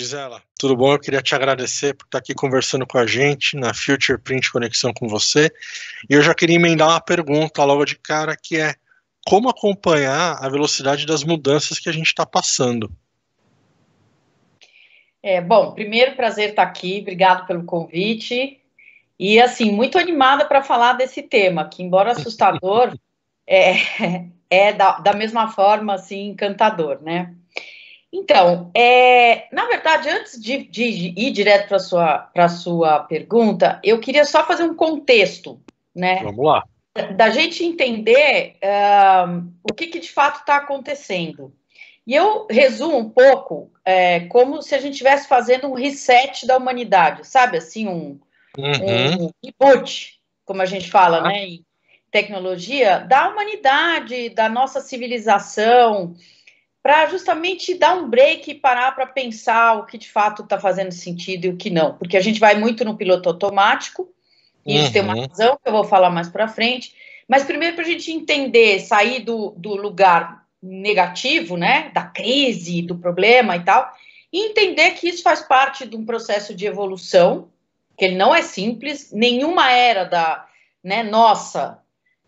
Gisela, tudo bom? Eu queria te agradecer por estar aqui conversando com a gente na Future Print Conexão com você. E eu já queria emendar uma pergunta logo de cara, que é como acompanhar a velocidade das mudanças que a gente está passando? É, bom, primeiro prazer estar aqui, obrigado pelo convite. E assim, muito animada para falar desse tema, que embora assustador, é, é da, da mesma forma assim encantador, né? Então, é, na verdade, antes de, de ir direto para a sua, sua pergunta, eu queria só fazer um contexto, né? Vamos lá. Da gente entender uh, o que, que de fato está acontecendo. E eu resumo um pouco é, como se a gente estivesse fazendo um reset da humanidade, sabe? Assim, um, uhum. um reboot, como a gente fala, ah. né? Em tecnologia, da humanidade, da nossa civilização, para justamente dar um break e parar para pensar o que de fato está fazendo sentido e o que não. Porque a gente vai muito no piloto automático, e isso tem uma uhum. razão que eu vou falar mais para frente. Mas primeiro para a gente entender, sair do, do lugar negativo, né, da crise, do problema e tal, e entender que isso faz parte de um processo de evolução, que ele não é simples, nenhuma era da, né, nossa,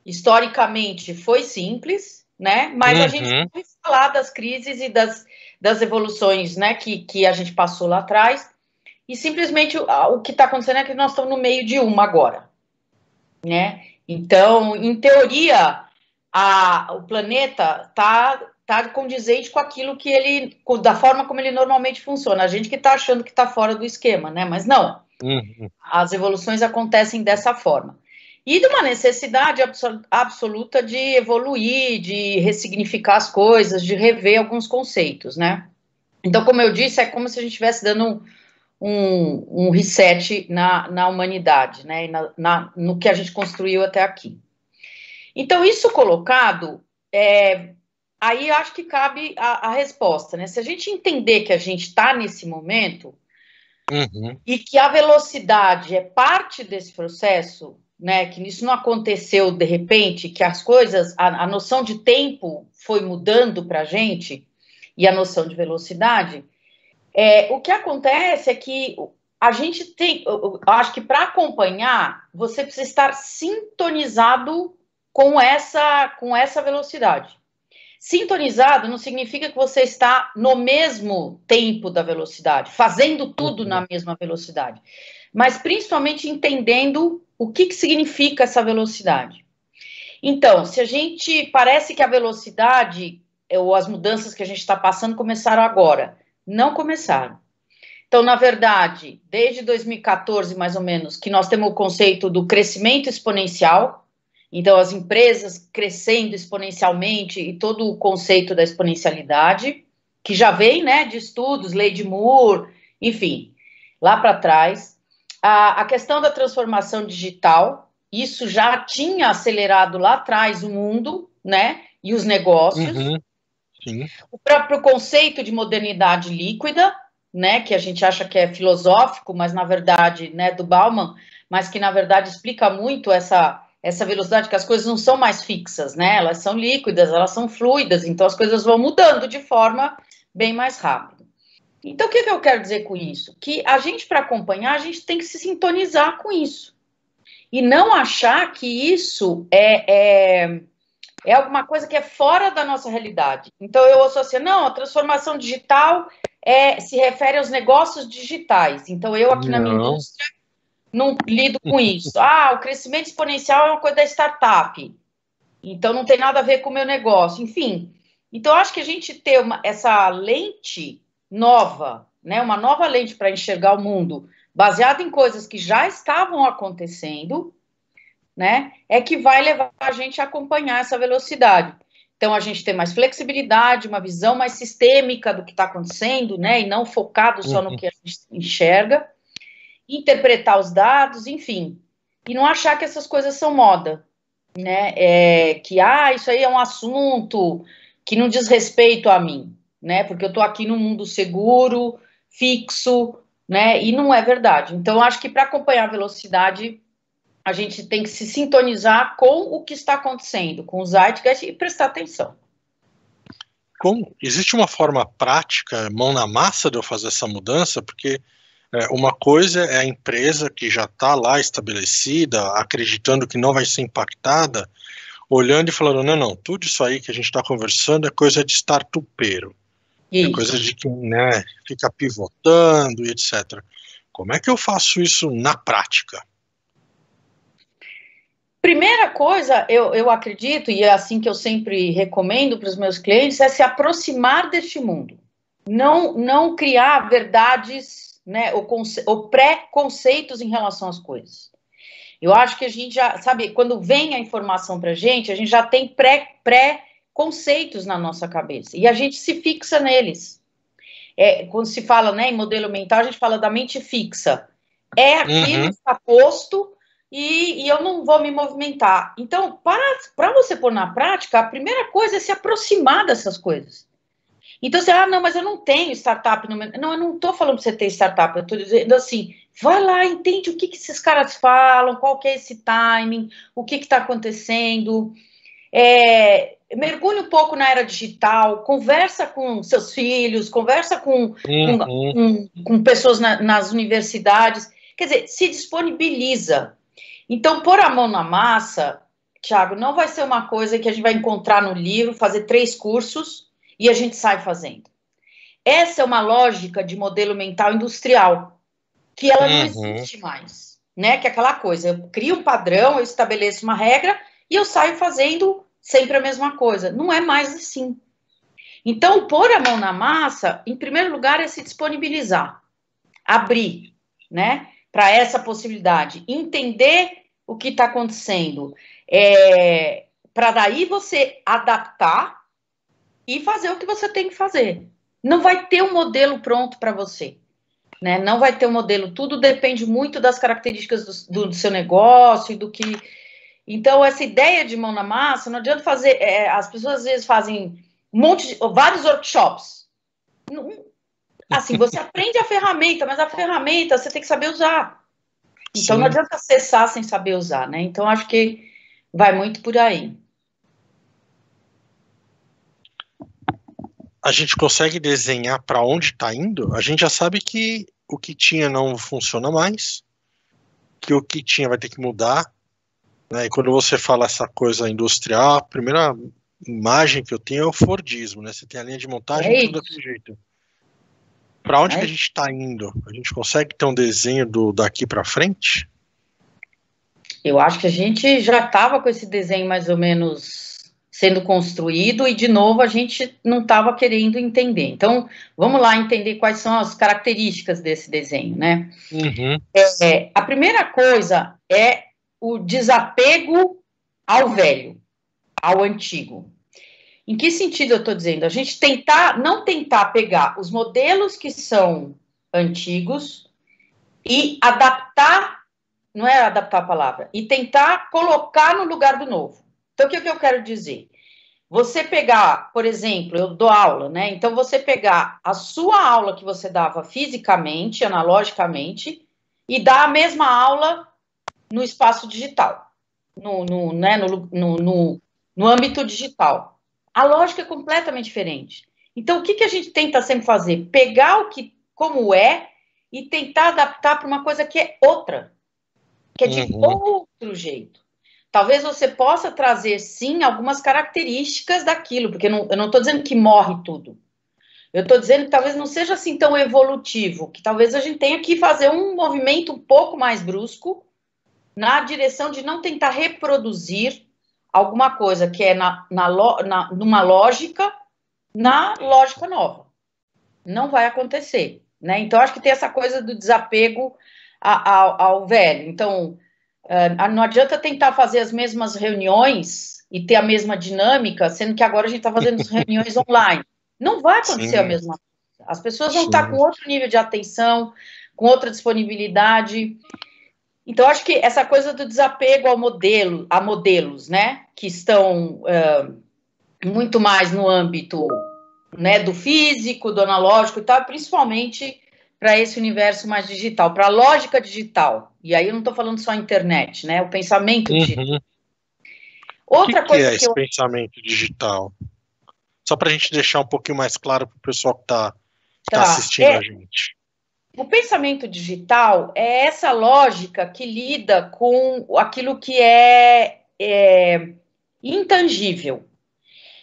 historicamente foi simples, né, mas uhum. a gente vai uhum. falar das crises e das, das evoluções, né, que, que a gente passou lá atrás, e simplesmente o, o que está acontecendo é que nós estamos no meio de uma agora, né, então, em teoria, a, o planeta está tá condizente com aquilo que ele, da forma como ele normalmente funciona. A gente que está achando que está fora do esquema, né? Mas não. Uhum. As evoluções acontecem dessa forma. E de uma necessidade absoluta de evoluir, de ressignificar as coisas, de rever alguns conceitos, né? Então, como eu disse, é como se a gente estivesse dando um, um, reset na, na humanidade, né? Na, na, no que a gente construiu até aqui. Então, isso colocado, é, aí acho que cabe a, a, resposta, né? Se a gente entender que a gente está nesse momento uhum. e que a velocidade é parte desse processo, né? Que isso não aconteceu de repente, que as coisas, a, a noção de tempo foi mudando para a gente e a noção de velocidade. É, o que acontece é que a gente tem, eu acho que para acompanhar, você precisa estar sintonizado com essa, com essa velocidade. Sintonizado não significa que você está no mesmo tempo da velocidade, fazendo tudo na mesma velocidade, mas principalmente entendendo o que, que significa essa velocidade. Então, se a gente parece que a velocidade ou as mudanças que a gente está passando começaram agora, não começaram. Então, na verdade, desde 2014, mais ou menos, que nós temos o conceito do crescimento exponencial, então, as empresas crescendo exponencialmente e todo o conceito da exponencialidade, que já vem né, de estudos, lei de Moore, enfim, lá para trás. A, a questão da transformação digital, isso já tinha acelerado lá atrás o mundo, né, e os negócios. Uhum. O próprio conceito de modernidade líquida, né, que a gente acha que é filosófico, mas na verdade, né, do Bauman, mas que na verdade explica muito essa essa velocidade que as coisas não são mais fixas, né? Elas são líquidas, elas são fluidas, então as coisas vão mudando de forma bem mais rápida. Então, o que, que eu quero dizer com isso? Que a gente, para acompanhar, a gente tem que se sintonizar com isso. E não achar que isso é, é, é alguma coisa que é fora da nossa realidade. Então, eu ouço assim, não, a transformação digital é, se refere aos negócios digitais. Então, eu aqui não. na minha indústria não lido com isso. Ah, o crescimento exponencial é uma coisa da startup. Então não tem nada a ver com o meu negócio. Enfim. Então, acho que a gente ter uma, essa lente nova, né, uma nova lente para enxergar o mundo, baseada em coisas que já estavam acontecendo, né, é que vai levar a gente a acompanhar essa velocidade. Então, a gente tem mais flexibilidade, uma visão mais sistêmica do que está acontecendo, né, e não focado só no que a gente enxerga. Interpretar os dados, enfim, e não achar que essas coisas são moda, né? É, que ah, isso aí é um assunto que não diz respeito a mim, né? Porque eu estou aqui num mundo seguro, fixo, né? E não é verdade. Então, acho que para acompanhar a velocidade, a gente tem que se sintonizar com o que está acontecendo, com o Zeitgeist e prestar atenção. existe uma forma prática, mão na massa de eu fazer essa mudança, porque é, uma coisa é a empresa que já está lá estabelecida, acreditando que não vai ser impactada, olhando e falando, não, não, tudo isso aí que a gente está conversando é coisa de startupeiro. É coisa de que né, fica pivotando e etc. Como é que eu faço isso na prática? Primeira coisa, eu, eu acredito, e é assim que eu sempre recomendo para os meus clientes, é se aproximar deste mundo. Não, não criar verdades né, ou, ou pré-conceitos em relação às coisas. Eu acho que a gente já, sabe, quando vem a informação para a gente, a gente já tem pré-conceitos pré na nossa cabeça e a gente se fixa neles. É, quando se fala né, em modelo mental, a gente fala da mente fixa. É aquilo uhum. que está posto e, e, eu não vou me movimentar. Então, para você pôr na prática, a primeira coisa é se aproximar dessas coisas. Então, você, ah, não, mas eu não tenho startup. No meu... Não, eu não estou falando para você ter startup, eu estou dizendo assim, vai lá, entende o que, que esses caras falam, qual que é esse timing, o que está acontecendo. É, mergulhe um pouco na era digital, conversa com seus filhos, conversa com, uhum. com, com, com, pessoas na, nas universidades. Quer dizer, se disponibiliza. Então, pôr a mão na massa, Thiago, não vai ser uma coisa que a gente vai encontrar no livro, fazer três cursos e a gente sai fazendo. Essa é uma lógica de modelo mental industrial, que ela não uhum. existe mais, né? Que é aquela coisa, eu crio um padrão, eu estabeleço uma regra e eu saio fazendo sempre a mesma coisa. Não é mais assim. Então, pôr a mão na massa, em primeiro lugar, é se disponibilizar, abrir, né, para essa possibilidade, entender o que está acontecendo, é, para daí você adaptar e fazer o que você tem que fazer. Não vai ter um modelo pronto para você. Né? Não vai ter um modelo, tudo depende muito das características do, do, seu negócio e do que. Então, essa ideia de mão na massa, não adianta fazer. É, as pessoas às vezes fazem um monte de. vários workshops. Não, assim, você aprende a ferramenta, mas a ferramenta você tem que saber usar. Então Sim. não adianta acessar sem saber usar, né? Então acho que vai muito por aí. A gente consegue desenhar para onde está indo? A gente já sabe que o que tinha não funciona mais, que o que tinha vai ter que mudar. Né? E quando você fala essa coisa industrial, a primeira imagem que eu tenho é o Fordismo, né? Você tem a linha de montagem é tudo daquele jeito. Para onde é. que a gente está indo? A gente consegue ter um desenho do daqui para frente? Eu acho que a gente já estava com esse desenho mais ou menos sendo construído e de novo a gente não estava querendo entender. Então, vamos lá entender quais são as características desse desenho, né? Uhum. É, a primeira coisa é o desapego ao velho, ao antigo. Em que sentido eu estou dizendo? A gente tentar, não tentar pegar os modelos que são antigos e adaptar, não é adaptar a palavra, e tentar colocar no lugar do novo. Então, o que, que eu quero dizer? Você pegar, por exemplo, eu dou aula, né? Então, você pegar a sua aula que você dava fisicamente, analogicamente, e dar a mesma aula no espaço digital, no, no, né, no, no, no, no âmbito digital. A lógica é completamente diferente. Então, o que, que a gente tenta sempre fazer? Pegar o que como é e tentar adaptar para uma coisa que é outra, que é de uhum. outro jeito. Talvez você possa trazer, sim, algumas características daquilo, porque não, eu não estou dizendo que morre tudo. Eu estou dizendo que talvez não seja assim tão evolutivo, que talvez a gente tenha que fazer um movimento um pouco mais brusco na direção de não tentar reproduzir alguma coisa que é na, na, na, numa lógica, na lógica nova. Não vai acontecer, né? Então, acho que tem essa coisa do desapego ao, ao velho. Então, uh, não adianta tentar fazer as mesmas reuniões e ter a mesma dinâmica, sendo que agora a gente está fazendo reuniões online. Não vai acontecer Sim. a mesma coisa. As pessoas vão Sim. estar com outro nível de atenção, com outra disponibilidade. Então, acho que essa coisa do desapego ao modelo, a modelos, né, que estão uh, muito mais no âmbito né, do físico, do analógico e tal, principalmente para esse universo mais digital, para a lógica digital. E aí eu não estou falando só internet, né, o pensamento uhum. digital. Outra o que coisa que é esse eu... pensamento digital? Só para a gente deixar um pouquinho mais claro para o pessoal que está tá. tá assistindo é, a gente. O pensamento digital é essa lógica que lida com aquilo que é, é intangível.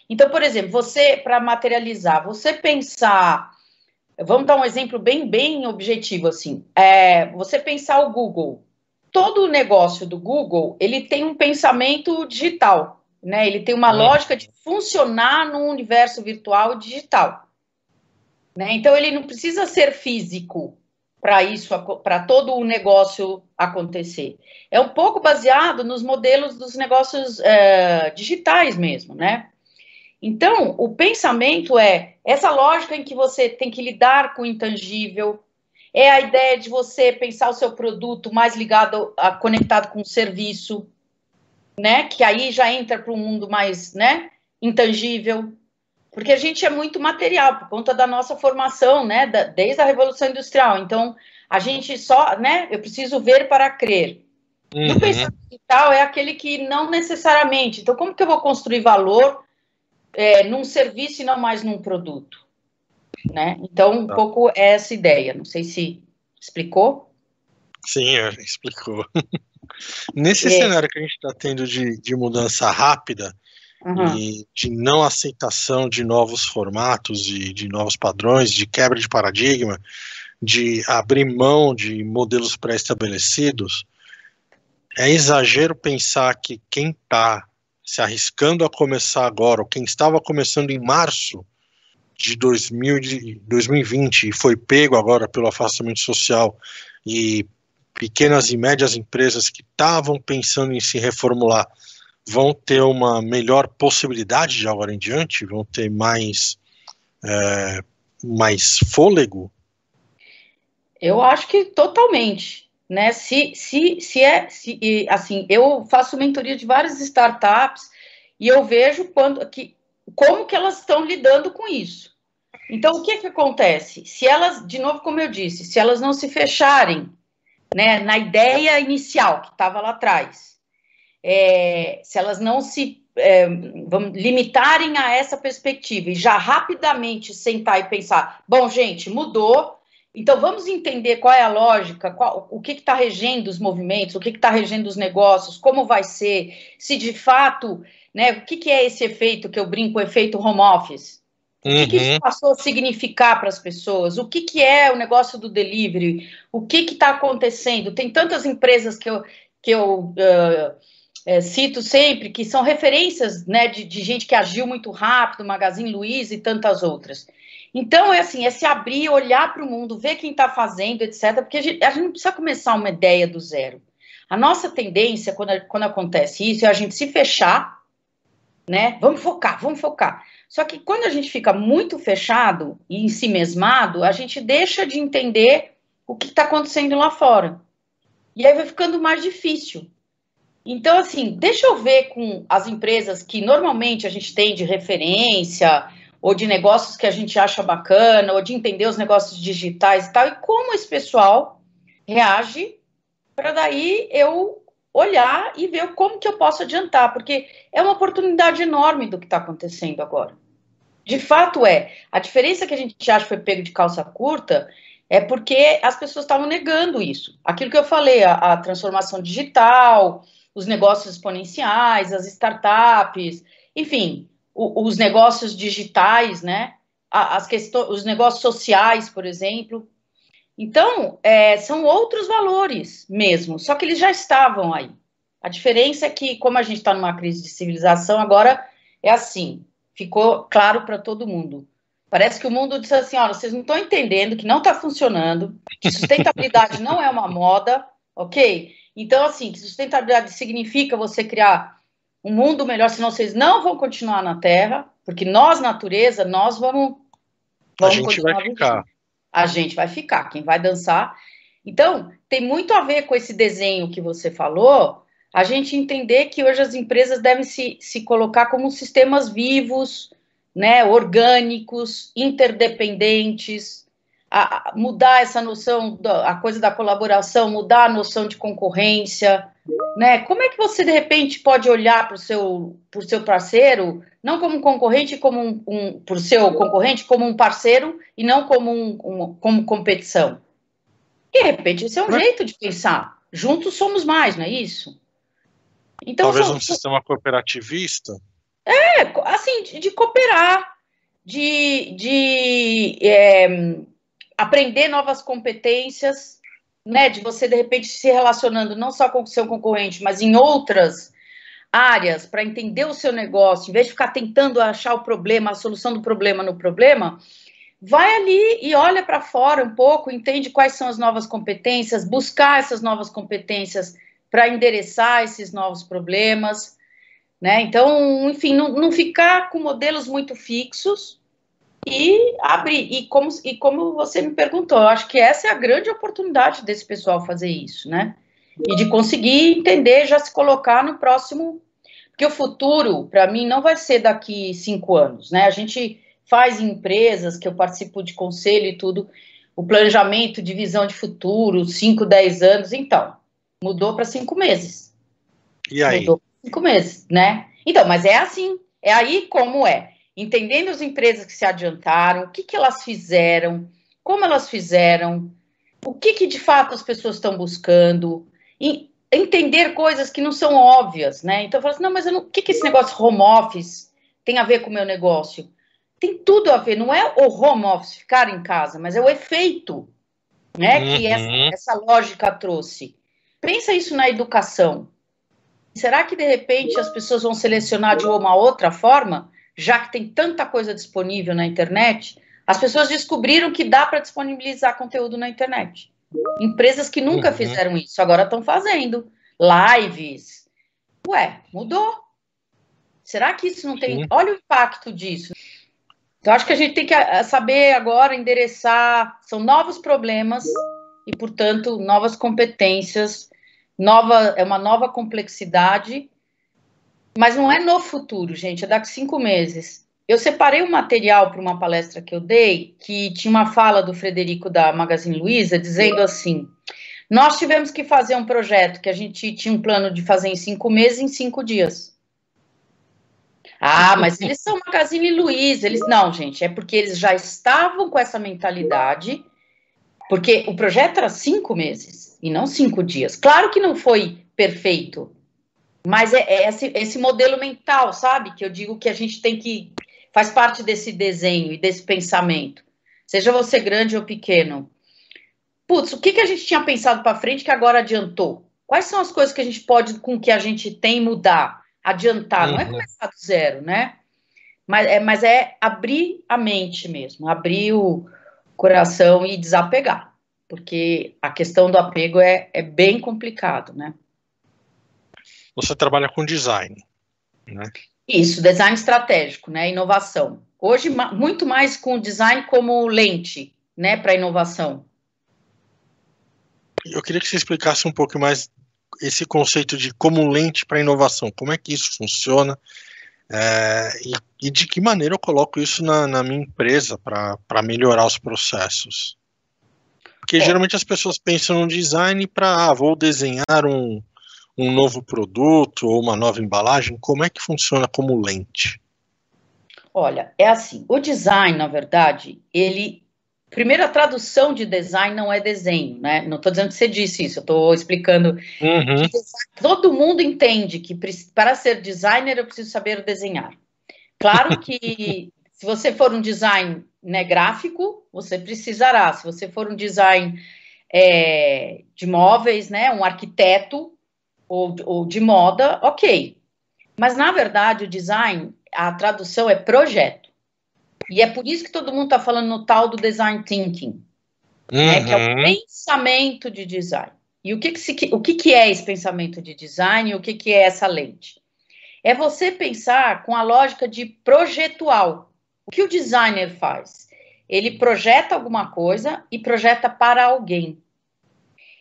Então, por exemplo, você, para materializar, você pensar. Vamos dar um exemplo bem, bem objetivo, assim. É, você pensar o Google. Todo o negócio do Google, ele tem um pensamento digital, né? Ele tem uma lógica de funcionar no universo virtual digital. Né? Então, ele não precisa ser físico para isso, para todo o negócio acontecer. É um pouco baseado nos modelos dos negócios é, digitais mesmo, né? Então, o pensamento é essa lógica em que você tem que lidar com o intangível, é a ideia de você pensar o seu produto mais ligado, a, conectado com o serviço, né? Que aí já entra para um mundo mais, né? Intangível. Porque a gente é muito material, por conta da nossa formação, né? Da, desde a Revolução Industrial. Então, a gente só, né? Eu preciso ver para crer. Uhum. E o pensamento digital é aquele que não necessariamente. Então, como que eu vou construir valor é, num serviço e não mais num produto? Né? Então, um tá. pouco é essa ideia. Não sei se explicou. Sim, é, explicou. Nesse é. cenário que a gente está tendo de, de mudança rápida, uhum. e de não aceitação de novos formatos e de novos padrões, de quebra de paradigma, de abrir mão de modelos pré-estabelecidos, é exagero pensar que quem está se arriscando a começar agora, ou quem estava começando em março de, 2000, de 2020 e foi pego agora pelo afastamento social e pequenas e médias empresas que estavam pensando em se reformular vão ter uma melhor possibilidade de agora em diante? Vão ter mais, é, mais fôlego? Eu acho que totalmente. Né? Se, se, se é se, assim, eu faço mentoria de várias startups e eu vejo quando, que, como que elas estão lidando com isso. Então, o que, que acontece? Se elas, de novo, como eu disse, se elas não se fecharem né, na ideia inicial que estava lá atrás, é, se elas não se é, vamos, limitarem a essa perspectiva e já rapidamente sentar e pensar, bom, gente, mudou, então vamos entender qual é a lógica, qual, o que está regendo os movimentos, o que está regendo os negócios, como vai ser, se de fato, né, o que, que é esse efeito que eu brinco, o efeito home office? O que, que isso uhum. passou a significar para as pessoas? O que, que é o negócio do delivery? O que está acontecendo? Tem tantas empresas que eu, que eu uh, é, cito sempre, que são referências né, de, de, gente que agiu muito rápido, Magazine Luiza e tantas outras. Então, é assim, é se abrir, olhar para o mundo, ver quem está fazendo, etc., porque a gente, a gente, não precisa começar uma ideia do zero. A nossa tendência, quando, quando acontece isso, é a gente se fechar, né? Vamos focar, vamos focar. Só que quando a gente fica muito fechado e em si mesmado, a gente deixa de entender o que está acontecendo lá fora. E aí vai ficando mais difícil. Então, assim, deixa eu ver com as empresas que normalmente a gente tem de referência, ou de negócios que a gente acha bacana, ou de entender os negócios digitais e tal, e como esse pessoal reage, para daí eu olhar e ver como que eu posso adiantar, porque é uma oportunidade enorme do que está acontecendo agora. De fato é. A diferença que a gente acha que foi pego de calça curta é porque as pessoas estavam negando isso. Aquilo que eu falei, a, a transformação digital, os negócios exponenciais, as startups, enfim, o, os negócios digitais, né? As questões, os negócios sociais, por exemplo. Então, é, são outros valores mesmo, só que eles já estavam aí. A diferença é que, como a gente está numa crise de civilização, agora é assim, ficou claro para todo mundo. Parece que o mundo disse assim: olha, vocês não estão entendendo que não está funcionando, que sustentabilidade não é uma moda, ok? Então, assim, sustentabilidade significa você criar um mundo melhor, senão vocês não vão continuar na Terra, porque nós, natureza, nós vamos. vamos a gente vai ficar. A gente vai ficar, quem vai dançar. Então, tem muito a ver com esse desenho que você falou, a gente entender que hoje as empresas devem se, se colocar como sistemas vivos, né, orgânicos, interdependentes, a, mudar essa noção, da, a coisa da colaboração, mudar a noção de concorrência, Né? Como é que você, de repente, pode olhar para o seu, seu parceiro, não como um concorrente, como um, um para o seu concorrente, como um parceiro e não como, um, um, como competição? De repente, esse é um jeito de pensar. Juntos somos mais, não é isso? Então, Talvez são, um sistema cooperativista? É, assim, de, de cooperar, de, de é, aprender novas competências, né? De você, de repente, se relacionando não só com o seu concorrente, mas em outras áreas para entender o seu negócio, em vez de ficar tentando achar o problema, a solução do problema no problema, vai ali e olha para fora um pouco, entende quais são as novas competências, buscar essas novas competências para endereçar esses novos problemas, né? Então, enfim, não, não ficar com modelos muito fixos e abrir. E como, e como você me perguntou, eu acho que essa é a grande oportunidade desse pessoal fazer isso, né? E de conseguir entender, já se colocar no próximo. Porque o futuro, para mim, não vai ser daqui cinco anos, né? A gente faz em empresas que eu participo de conselho e tudo, o planejamento de visão de futuro, 5, 10 anos, então, mudou para cinco meses. E aí? Mudou para cinco meses, né? Então, mas é assim, é aí como é. Entendendo as empresas que se adiantaram, o que, que elas fizeram, como elas fizeram, o que, que de fato as pessoas estão buscando, e entender coisas que não são óbvias, né? Então, eu falo assim, não, mas não, o que, que esse negócio home office tem a ver com o meu negócio? tem tudo a ver, não é o home office, ficar em casa, mas é o efeito né, uhum. que essa, essa lógica trouxe. Pensa isso na educação. Será que de repente as pessoas vão selecionar de uma outra forma, já que tem tanta coisa disponível na internet? As pessoas descobriram que dá para disponibilizar conteúdo na internet. Empresas que nunca uhum. fizeram isso agora estão fazendo lives. Ué, mudou. Será que isso não tem? Sim. Olha o impacto disso. Então, acho que a gente tem que eh, saber agora endereçar, são novos problemas e, portanto, novas competências, nova, é uma nova complexidade, mas não é no futuro, gente, é daqui cinco meses. Eu separei um material para uma palestra que eu dei, que tinha uma fala do Frederico da Magazine Luiza, dizendo assim: nós tivemos que fazer um projeto que a gente tinha um plano de fazer em cinco meses, em cinco dias. Ah, mas eles são Magazine Luiza. Eles não, gente, é porque eles já estavam com essa mentalidade, porque o projeto era cinco meses e não cinco dias. Claro que não foi perfeito, mas é, é esse, esse modelo mental, sabe? Que eu digo que a gente tem que faz parte desse desenho e desse pensamento. Seja você grande ou pequeno. Putz, o que, que a gente tinha pensado para frente que agora adiantou? Quais são as coisas que a gente pode, com o que a gente tem, mudar? adiantar, uhum. não é uhum. começar do zero, né? Mas é, mas é abrir a mente mesmo, abrir o coração e desapegar, porque a questão do apego é, é bem complicado, né? Você trabalha com design, né? Isso, design estratégico, né? Inovação. Hoje, muito mais com design como lente, né, para inovação. Eu queria que você explicasse um pouco mais esse conceito de como lente para inovação, como é que isso funciona é, e, e, de que maneira eu coloco isso na, na minha empresa para melhorar os processos. Porque é. geralmente as pessoas pensam no design para, ah, vou desenhar um, um novo produto ou uma nova embalagem, como é que funciona como lente? Olha, é assim, o design, na verdade, ele Primeiro, a tradução de design não é desenho, né? Não estou dizendo que você disse isso, eu estou explicando. Uhum. Todo mundo entende que para ser designer eu preciso saber desenhar. Claro que se você for um design né, gráfico, você precisará. Se você for um design é, de móveis, né, um arquiteto ou, ou de moda, ok. Mas na verdade o design, a tradução é projeto. E é por isso que todo mundo está falando no tal do design thinking, uhum. né, que é o uhum. pensamento de design. E o que, que, se, o que, que é esse pensamento de design e o que, que é essa lente? É você pensar com a lógica de projetual. O que o designer faz? Ele projeta alguma coisa e projeta para alguém.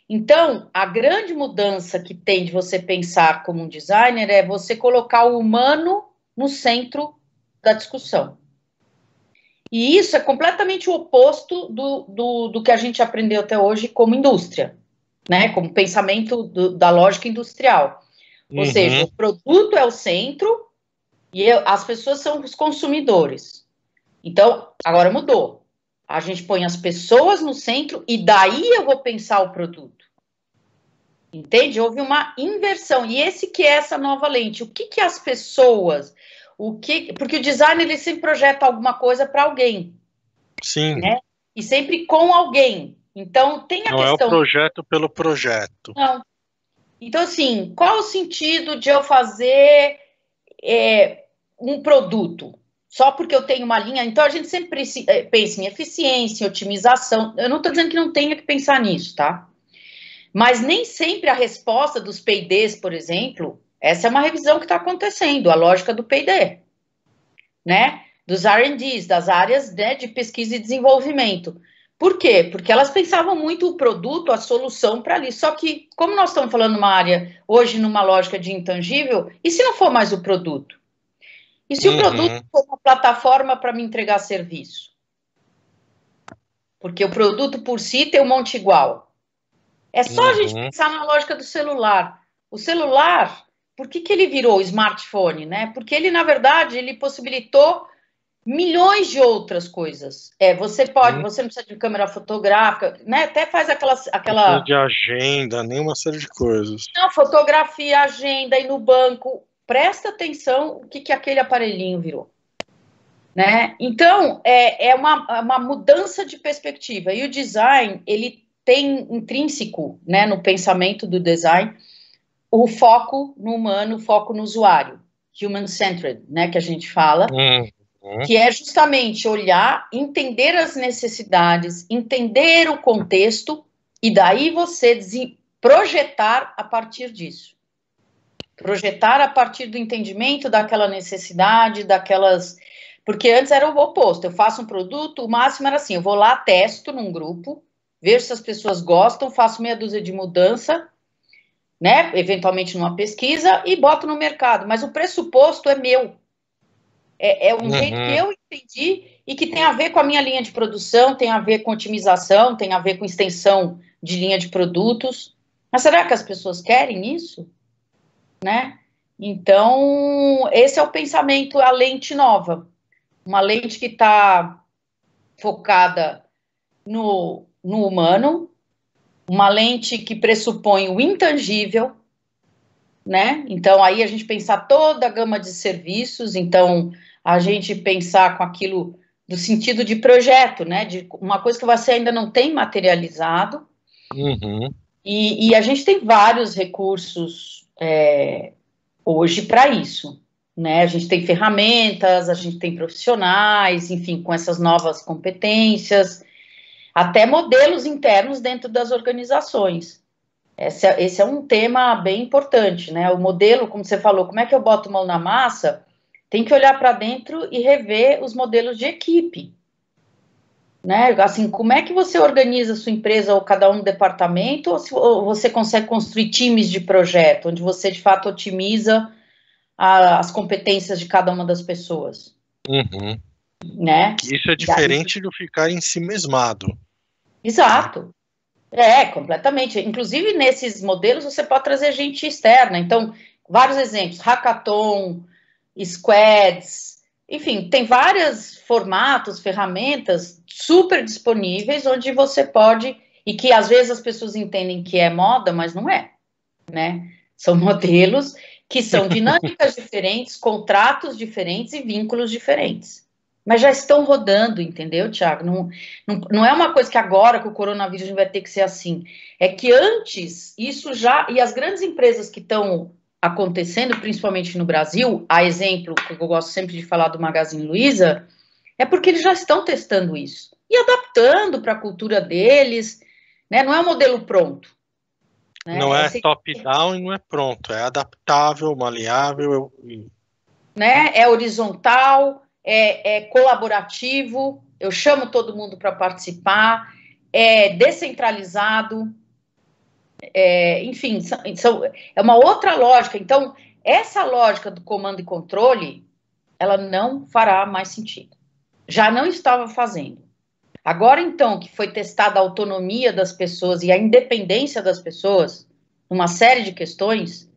Então, a grande mudança que tem de você pensar como um designer é você colocar o humano no centro da discussão. E isso é completamente o oposto do, do, do que a gente aprendeu até hoje como indústria, né? Como pensamento do, da lógica industrial. Ou uhum. seja, o produto é o centro e eu, as pessoas são os consumidores. Então, agora mudou. A gente põe as pessoas no centro e daí eu vou pensar o produto. Entende? Houve uma inversão. E esse que é essa nova lente. O que, que as pessoas. O que, porque o design ele sempre projeta alguma coisa para alguém. Sim. Né? E sempre com alguém. Então tem a Não questão. Não é o projeto pelo projeto. Não. Então, assim, qual o sentido de eu fazer é, um produto? Só porque eu tenho uma linha. Então, a gente sempre é, pensa em eficiência, em otimização. Eu não estou dizendo que não tenha que pensar nisso, tá? Mas nem sempre a resposta dos PIDs, por exemplo, essa é uma revisão que está acontecendo, a lógica do PID, né? Dos RDs, das áreas né, de pesquisa e desenvolvimento. Por quê? Porque elas pensavam muito o produto, a solução para ali. Só que, como nós estamos falando numa área, hoje, numa lógica de intangível, e se não for mais o produto? E se uhum. o produto for uma plataforma para me entregar serviço? Porque o produto por si tem um monte igual. É só uhum. a gente uhum. pensar na lógica do celular. O celular, por que, que ele virou smartphone, né? Porque ele, na verdade, ele possibilitou milhões de outras coisas. É, você pode, uhum. você não precisa de câmera fotográfica, né? Até faz aquela aquela de agenda, nem uma série de coisas. Não, fotografia, agenda e no banco. Presta atenção o que que aquele aparelhinho virou. Né? Então, é, é uma, uma mudança de perspectiva. E o design, ele tem intrínseco né, no pensamento do design o foco no humano, o foco no usuário, human-centered, né, que a gente fala, uhum. que é justamente olhar, entender as necessidades, entender o contexto e daí você projetar a partir disso. Projetar a partir do entendimento daquela necessidade, daquelas. Porque antes era o oposto. Eu faço um produto, o máximo era assim: eu vou lá, testo num grupo, vejo se as pessoas gostam, faço meia dúzia de mudança, né? Eventualmente numa pesquisa e boto no mercado. Mas o pressuposto é meu. É, é um uhum. jeito que eu entendi e que tem a ver com a minha linha de produção, tem a ver com otimização, tem a ver com extensão de linha de produtos. Mas será que as pessoas querem isso? Né? Então, esse é o pensamento, a lente nova. Uma lente que está focada no no humano, uma lente que pressupõe o intangível, né? Então, aí a gente pensar toda a gama de serviços, então, a gente pensar com aquilo do sentido de projeto, né? De uma coisa que você ainda não tem materializado. Uhum. E, e, a gente tem vários recursos é, hoje para isso. Né? A gente tem ferramentas, a gente tem profissionais, enfim, com essas novas competências até modelos internos dentro das organizações. Esse é, esse é, um tema bem importante, né? O modelo, como você falou, como é que eu boto mão na massa? Tem que olhar para dentro e rever os modelos de equipe. Né? Assim, como é que você organiza a sua empresa ou cada um departamento, ou, se, ou você consegue construir times de projeto, onde você de fato otimiza a, as competências de cada uma das pessoas? Uhum. Né? Isso é diferente do ficar em si mesmado. Exato. É, completamente. Inclusive, nesses modelos, você pode trazer gente externa. Então, vários exemplos: hackathon, squads, enfim, tem vários formatos, ferramentas super disponíveis onde você pode, e que às vezes as pessoas entendem que é moda, mas não é, né? São modelos que são dinâmicas diferentes, contratos diferentes e vínculos diferentes mas já estão rodando, entendeu, Tiago? Não, não, não é uma coisa que agora com o coronavírus a gente vai ter que ser assim. É que antes, isso já. E as grandes empresas que estão acontecendo, principalmente no Brasil, a exemplo que eu gosto sempre de falar do Magazine Luiza, é porque eles já estão testando isso e adaptando para a cultura deles, né? Não é um modelo pronto. Né? Não é Esse... top-down e não é pronto, é adaptável, maleável. Né? É horizontal, é, é colaborativo, eu chamo todo mundo para participar, é descentralizado, é, enfim, são, são, é uma outra lógica. Então, essa lógica do comando e controle, ela não fará mais sentido. Já não estava fazendo. Agora, então, que foi testada a autonomia das pessoas e a independência das pessoas, numa série de questões,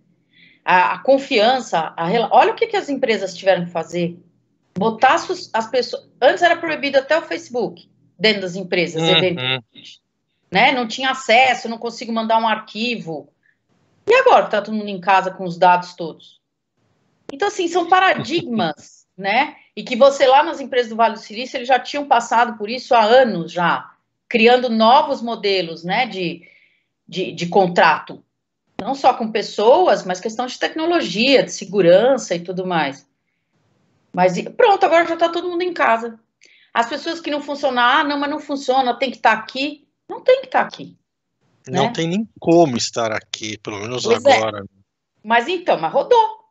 a, a confiança, a, olha o que, que as empresas tiveram que fazer. Botar as, as pessoas. Antes era proibido até o Facebook dentro das empresas, uhum. né? Não tinha acesso, não consigo mandar um arquivo. E agora que tá todo mundo em casa com os dados todos? Então, assim, são paradigmas, né? E que você lá nas empresas do Vale do Silício, eles já tinham passado por isso há anos já, criando novos modelos, né, de, de, de contrato não só com pessoas, mas questão de tecnologia, de segurança e tudo mais. Mas pronto, agora já está todo mundo em casa. As pessoas que não funcionam, ah, não, mas não funciona, tem que estar tá aqui. Não tem que estar tá aqui. Não né? tem nem como estar aqui, pelo menos pois é. agora. É. Mas então, mas rodou.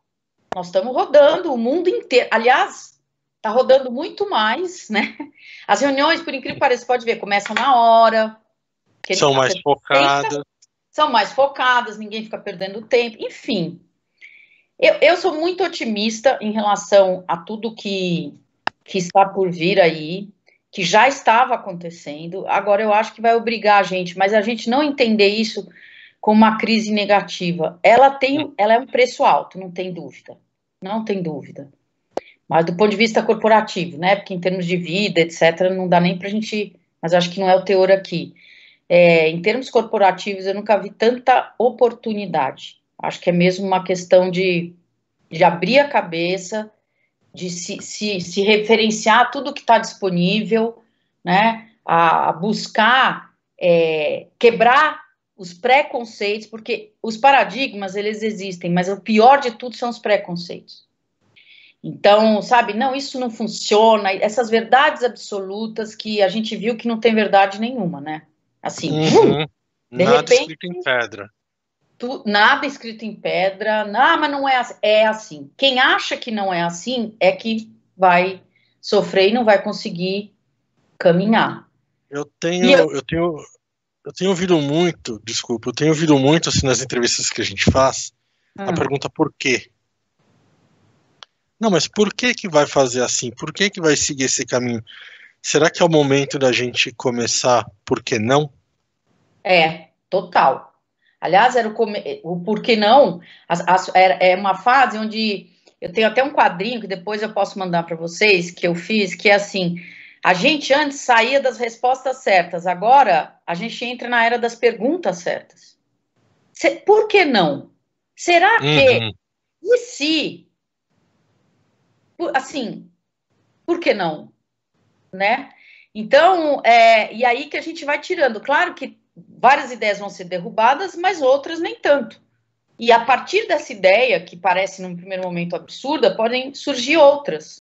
Nós estamos rodando o mundo inteiro. Aliás, está rodando muito mais, né? As reuniões, por incrível que pareça, pode ver, começam na hora. São mais focadas são mais focadas, ninguém fica perdendo tempo, enfim. Eu, eu sou muito otimista em relação a tudo que, que está por vir aí, que já estava acontecendo. Agora eu acho que vai obrigar a gente, mas a gente não entender isso como uma crise negativa. Ela tem, ela é um preço alto, não tem dúvida. Não tem dúvida. Mas do ponto de vista corporativo, né? Porque em termos de vida, etc., não dá nem para a gente. Mas acho que não é o teor aqui é, em termos corporativos, eu nunca vi tanta oportunidade. Acho que é mesmo uma questão de, de abrir a cabeça, de se, se, se referenciar tudo que está disponível, né, a, a buscar é, quebrar os preconceitos, porque os paradigmas, eles existem, mas o pior de tudo são os preconceitos. Então, sabe, não, isso não funciona, essas verdades absolutas que a gente viu que não tem verdade nenhuma, né? Assim, uhum. de nada repente, em pedra. Tu, nada escrito em pedra, não, mas não é assim. É assim. Quem acha que não é assim é que vai sofrer e não vai conseguir caminhar. Eu tenho, eu... eu... tenho, eu tenho ouvido muito, desculpa, eu tenho ouvido muito assim nas entrevistas que a gente faz, hum. a pergunta por quê? Não, mas por que que vai fazer assim? Por que que vai seguir esse caminho? Será que é o momento da gente começar por que não? É, total. Aliás, era o, o por que não as, as, é uma fase onde eu tenho até um quadrinho que depois eu posso mandar para vocês que eu fiz, que é assim: a gente antes saía das respostas certas, agora a gente entra na era das perguntas certas. Por que não? Será que uhum. e se? Assim, por que não? né? Então, é, e aí que a gente vai tirando. Claro que várias ideias vão ser derrubadas, mas outras nem tanto. E a partir dessa ideia, que parece num primeiro momento absurda, podem surgir outras,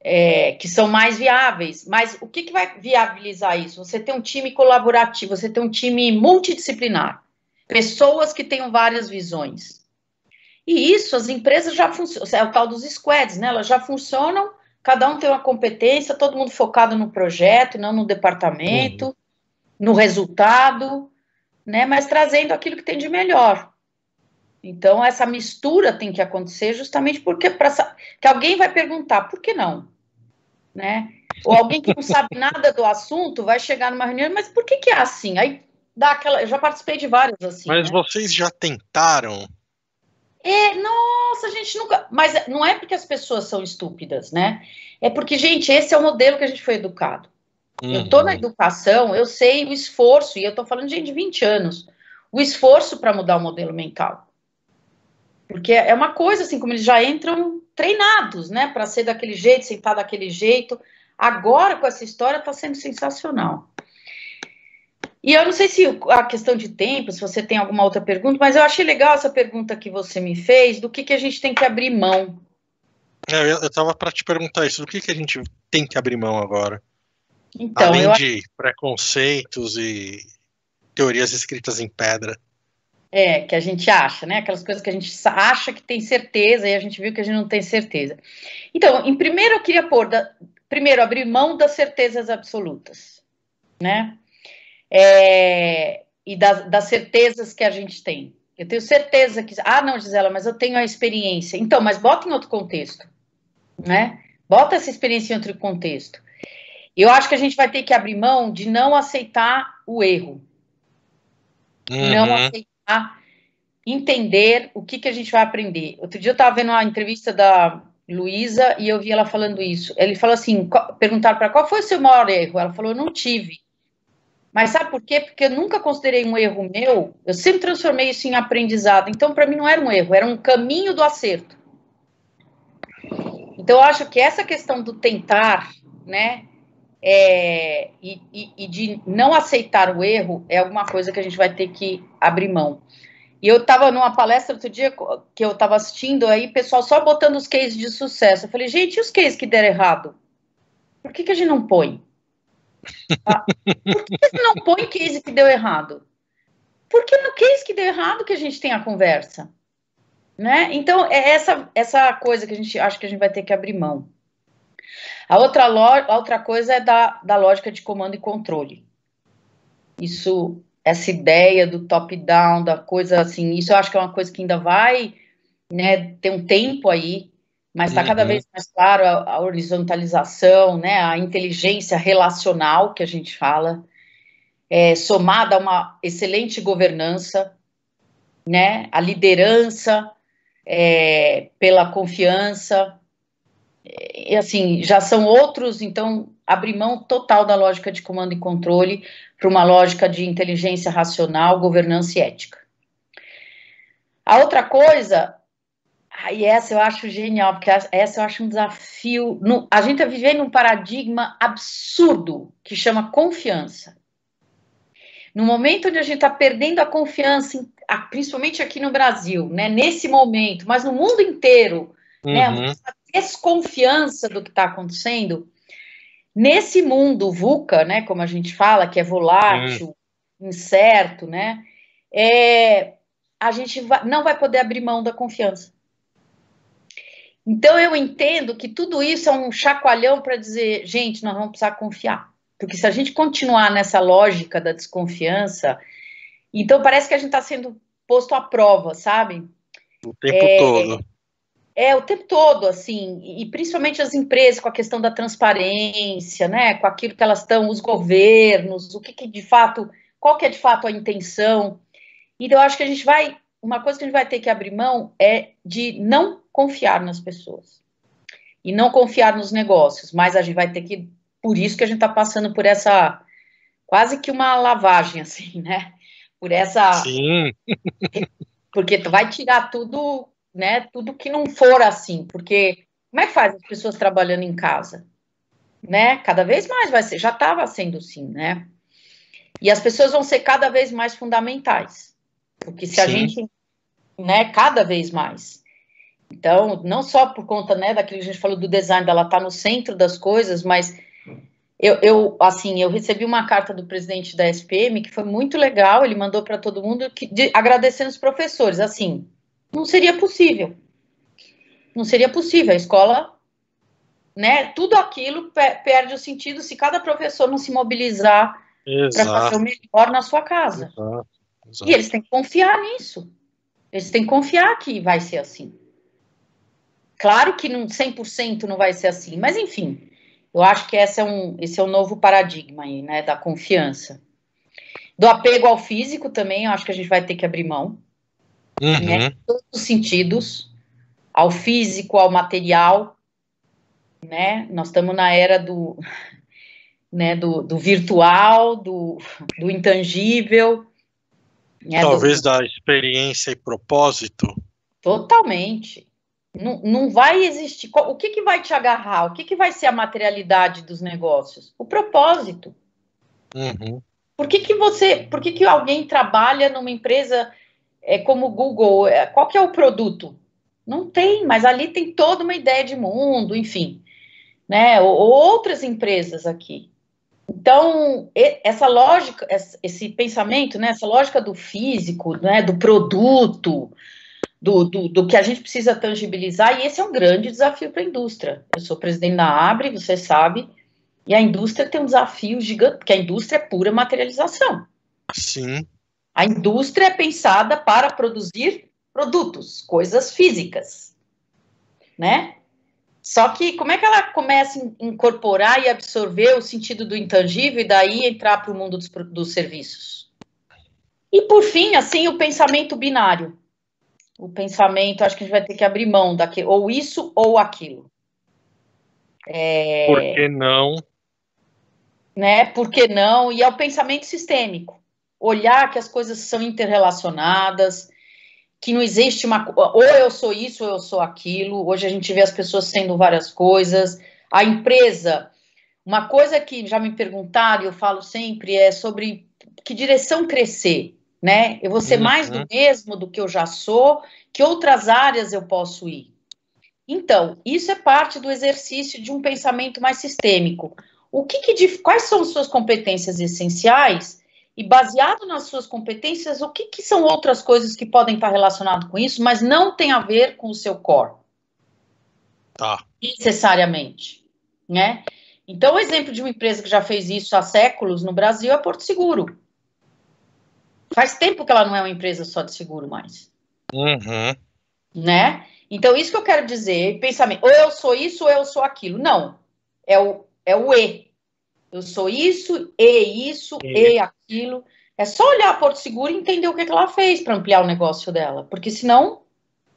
é, que são mais viáveis. Mas o que, que vai viabilizar isso? Você tem um time colaborativo, você tem um time multidisciplinar, pessoas que tenham várias visões. E isso, as empresas já funcionam, é o tal dos squads, né? Elas já funcionam cada um tem uma competência, todo mundo focado no projeto, não no departamento, uhum. No resultado, né? Mas trazendo aquilo que tem de melhor. Então, essa mistura tem que acontecer justamente porque pra, que alguém vai perguntar, por que não? Né? Ou alguém que não sabe nada do assunto vai chegar numa reunião, mas por que, que é assim? Aí dá aquela. Eu já participei de vários assim. Mas né? vocês já tentaram é, nossa, a gente nunca. Mas não é porque as pessoas são estúpidas, né? É porque, gente, esse é o modelo que a gente foi educado. Uhum. Eu tô na educação, eu sei o esforço, e eu tô falando de gente de 20 anos, o esforço para mudar o modelo mental. Porque é uma coisa assim, como eles já entram treinados, né, para ser daquele jeito, sentar daquele jeito. Agora, com essa história, está sendo sensacional. E eu não sei se a questão de tempo, se você tem alguma outra pergunta, mas eu achei legal essa pergunta que você me fez, do que, que a gente tem que abrir mão. É, eu estava para te perguntar isso, do que, que a gente tem que abrir mão agora? Então, Além eu... de preconceitos e teorias escritas em pedra. É, que a gente acha, né? Aquelas coisas que a gente acha que tem certeza e a gente viu que a gente não tem certeza. Então, em primeiro eu queria pôr, da, primeiro, abrir mão das certezas absolutas, né? é, e das, das certezas que a gente tem. Eu tenho certeza que. Ah, não, Gisela, mas eu tenho a experiência. Então, mas bota em outro contexto, né? Bota essa experiência em outro contexto. Eu acho que a gente vai ter que abrir mão de não aceitar o erro. Uhum. Não aceitar, entender o que, que a gente vai aprender. Outro dia eu estava vendo uma entrevista da Luísa e eu vi ela falando isso. Ele falou assim: perguntaram para qual foi o seu maior erro? Ela falou: não tive. Mas sabe por quê? Porque eu nunca considerei um erro meu, eu sempre transformei isso em aprendizado. Então, para mim, não era um erro, era um caminho do acerto. Então, eu acho que essa questão do tentar, né, é, e, e, e, de não aceitar o erro é alguma coisa que a gente vai ter que abrir mão. E eu estava numa palestra outro dia que eu estava assistindo, aí pessoal só botando os cases de sucesso. Eu falei, gente, e os cases que deram errado? Por que, que a gente não põe? Ah, por que você não põe case que deu errado? Porque no case que deu errado que a gente tem a conversa. Né? Então, é essa, essa coisa que a gente acha que a gente vai ter que abrir mão. A outra, a outra coisa é da, da lógica de comando e controle. Isso, essa ideia do top-down, da coisa assim, isso eu acho que é uma coisa que ainda vai né, ter um tempo aí mas está cada uhum. vez mais claro a, a, horizontalização, né, a inteligência relacional que a gente fala, é, somada a uma excelente governança, né, a liderança é, pela confiança, e assim, já são outros, então, abrir mão total da lógica de comando e controle para uma lógica de inteligência racional, governança e ética. A outra coisa e essa eu acho genial, porque essa eu acho um desafio. No, a gente está vivendo um paradigma absurdo que chama confiança. No momento onde a gente está perdendo a confiança, principalmente aqui no Brasil, né, nesse momento, mas no mundo inteiro, né, uhum. né, desconfiança do que está acontecendo, nesse mundo VUCA, né, como a gente fala, que é volátil, uhum. incerto, né, é, a gente vai, não vai poder abrir mão da confiança. Então eu entendo que tudo isso é um chacoalhão para dizer, gente, nós vamos precisar confiar. Porque se a gente continuar nessa lógica da desconfiança, então parece que a gente está sendo posto à prova, sabe? O tempo é, todo. É, o tempo todo, assim, e principalmente as empresas com a questão da transparência, né? Com aquilo que elas estão, os governos, o que, que de fato, qual que é de fato a intenção. Então, eu acho que a gente vai, uma coisa que a gente vai ter que abrir mão é de não confiar nas pessoas e não confiar nos negócios, mas a gente vai ter que, por isso que a gente está passando por essa quase que uma lavagem, assim, né? Por essa. Sim. porque vai tirar tudo, né? Tudo que não for assim, porque como é que faz as pessoas trabalhando em casa? Né? Cada vez mais vai ser, já estava sendo assim, né? E as pessoas vão ser cada vez mais fundamentais. Porque se Sim. a gente, né, cada vez mais. Então, não só por conta, né, daquilo que a gente falou do design, dela tá no centro das coisas, mas eu, eu, assim, eu recebi uma carta do presidente da SPM que foi muito legal, ele mandou para todo mundo que, de, agradecendo os professores, assim, não seria possível. Não seria possível, a escola, né, tudo aquilo perde o sentido se cada professor não se mobilizar para fazer o melhor na sua casa. Exato. Exato. E eles têm que confiar nisso. Eles têm que confiar que vai ser assim. Claro que não 100% não vai ser assim, mas enfim, eu acho que esse é um, esse é um novo paradigma aí, né, da confiança. Do apego ao físico também, eu acho que a gente vai ter que abrir mão, uhum. né, em todos os sentidos, ao físico, ao material, né, nós estamos na era do, né, do, do virtual, do, do intangível. Né, Talvez do... da experiência e propósito. Totalmente. Não, não vai existir. O que, que vai te agarrar? O que, que vai ser a materialidade dos negócios? O propósito. Uhum. Por que, que você. Por que, que alguém trabalha numa empresa é, como o Google? É, qual que é o produto? Não tem, mas ali tem toda uma ideia de mundo, enfim. Né? Ou, ou outras empresas aqui. Então, essa lógica, esse pensamento, né, essa lógica do físico, né, do produto, do, do, do, que a gente precisa tangibilizar, e esse é um grande desafio para a indústria. Eu sou presidente da Abre, você sabe, e a indústria tem um desafio gigante, porque a indústria é pura materialização. Sim. A indústria é pensada para produzir produtos, coisas físicas, né? Só que como é que ela começa a incorporar e absorver o sentido do intangível e daí entrar para o mundo dos, dos serviços? E por fim, assim, o pensamento binário. O pensamento, acho que a gente vai ter que abrir mão daquilo, ou isso ou aquilo. É... Por que não? Né? Por que não? E é o pensamento sistêmico. Olhar que as coisas são interrelacionadas, que não existe uma. Ou eu sou isso, ou eu sou aquilo. Hoje a gente vê as pessoas sendo várias coisas. A empresa. Uma coisa que já me perguntaram, e eu falo sempre, é sobre que direção crescer, né? Eu vou ser uhum. mais do mesmo do que eu já sou, que outras áreas eu posso ir. Então, isso é parte do exercício de um pensamento mais sistêmico. O que, que quais são suas competências essenciais e baseado nas suas competências, o que, que são outras coisas que podem estar relacionadas com isso, mas não tem a ver com o seu core? Tá. Necessariamente, né? Então, o exemplo de uma empresa que já fez isso há séculos no Brasil é Porto Seguro. Faz tempo que ela não é uma empresa só de seguro mais. Uhum. Né? Então, isso que eu quero dizer, pensamento, ou eu sou isso ou eu sou aquilo. Não, é o, é o E. Eu sou isso, e isso, e, e aquilo. É só olhar a Porto Seguro e entender o que, que ela fez para ampliar o negócio dela. Porque senão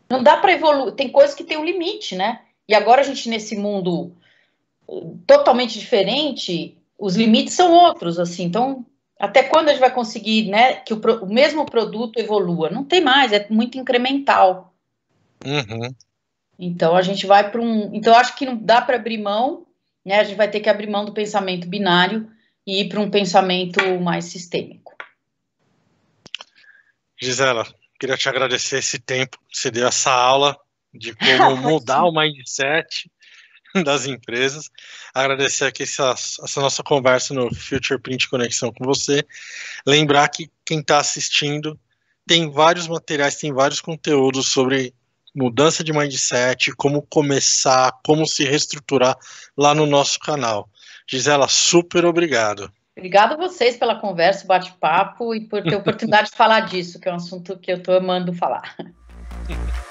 não dá para evoluir. Tem coisas que tem um limite, né? E agora a gente, nesse mundo eh, totalmente diferente, os limites são outros, assim. Então, até quando a gente vai conseguir, né, que o, o mesmo produto evolua? Não tem mais, é muito incremental. Uhum. Então, a gente vai para um. Então, acho que não dá para abrir mão né, a gente vai ter que abrir mão do pensamento binário e ir para um pensamento mais sistêmico. Gisela, queria te agradecer esse tempo que você deu essa aula de como mudar o mindset das empresas. Agradecer aqui essa, essa, nossa conversa no Future Print Conexão com você. Lembrar que quem está assistindo tem vários materiais, tem vários conteúdos sobre mudança de mindset, como começar, como se reestruturar lá no nosso canal. Gisela, super obrigado. Obrigado a vocês pela conversa, bate-papo e por ter a oportunidade de falar disso, que é um assunto que eu estou amando falar.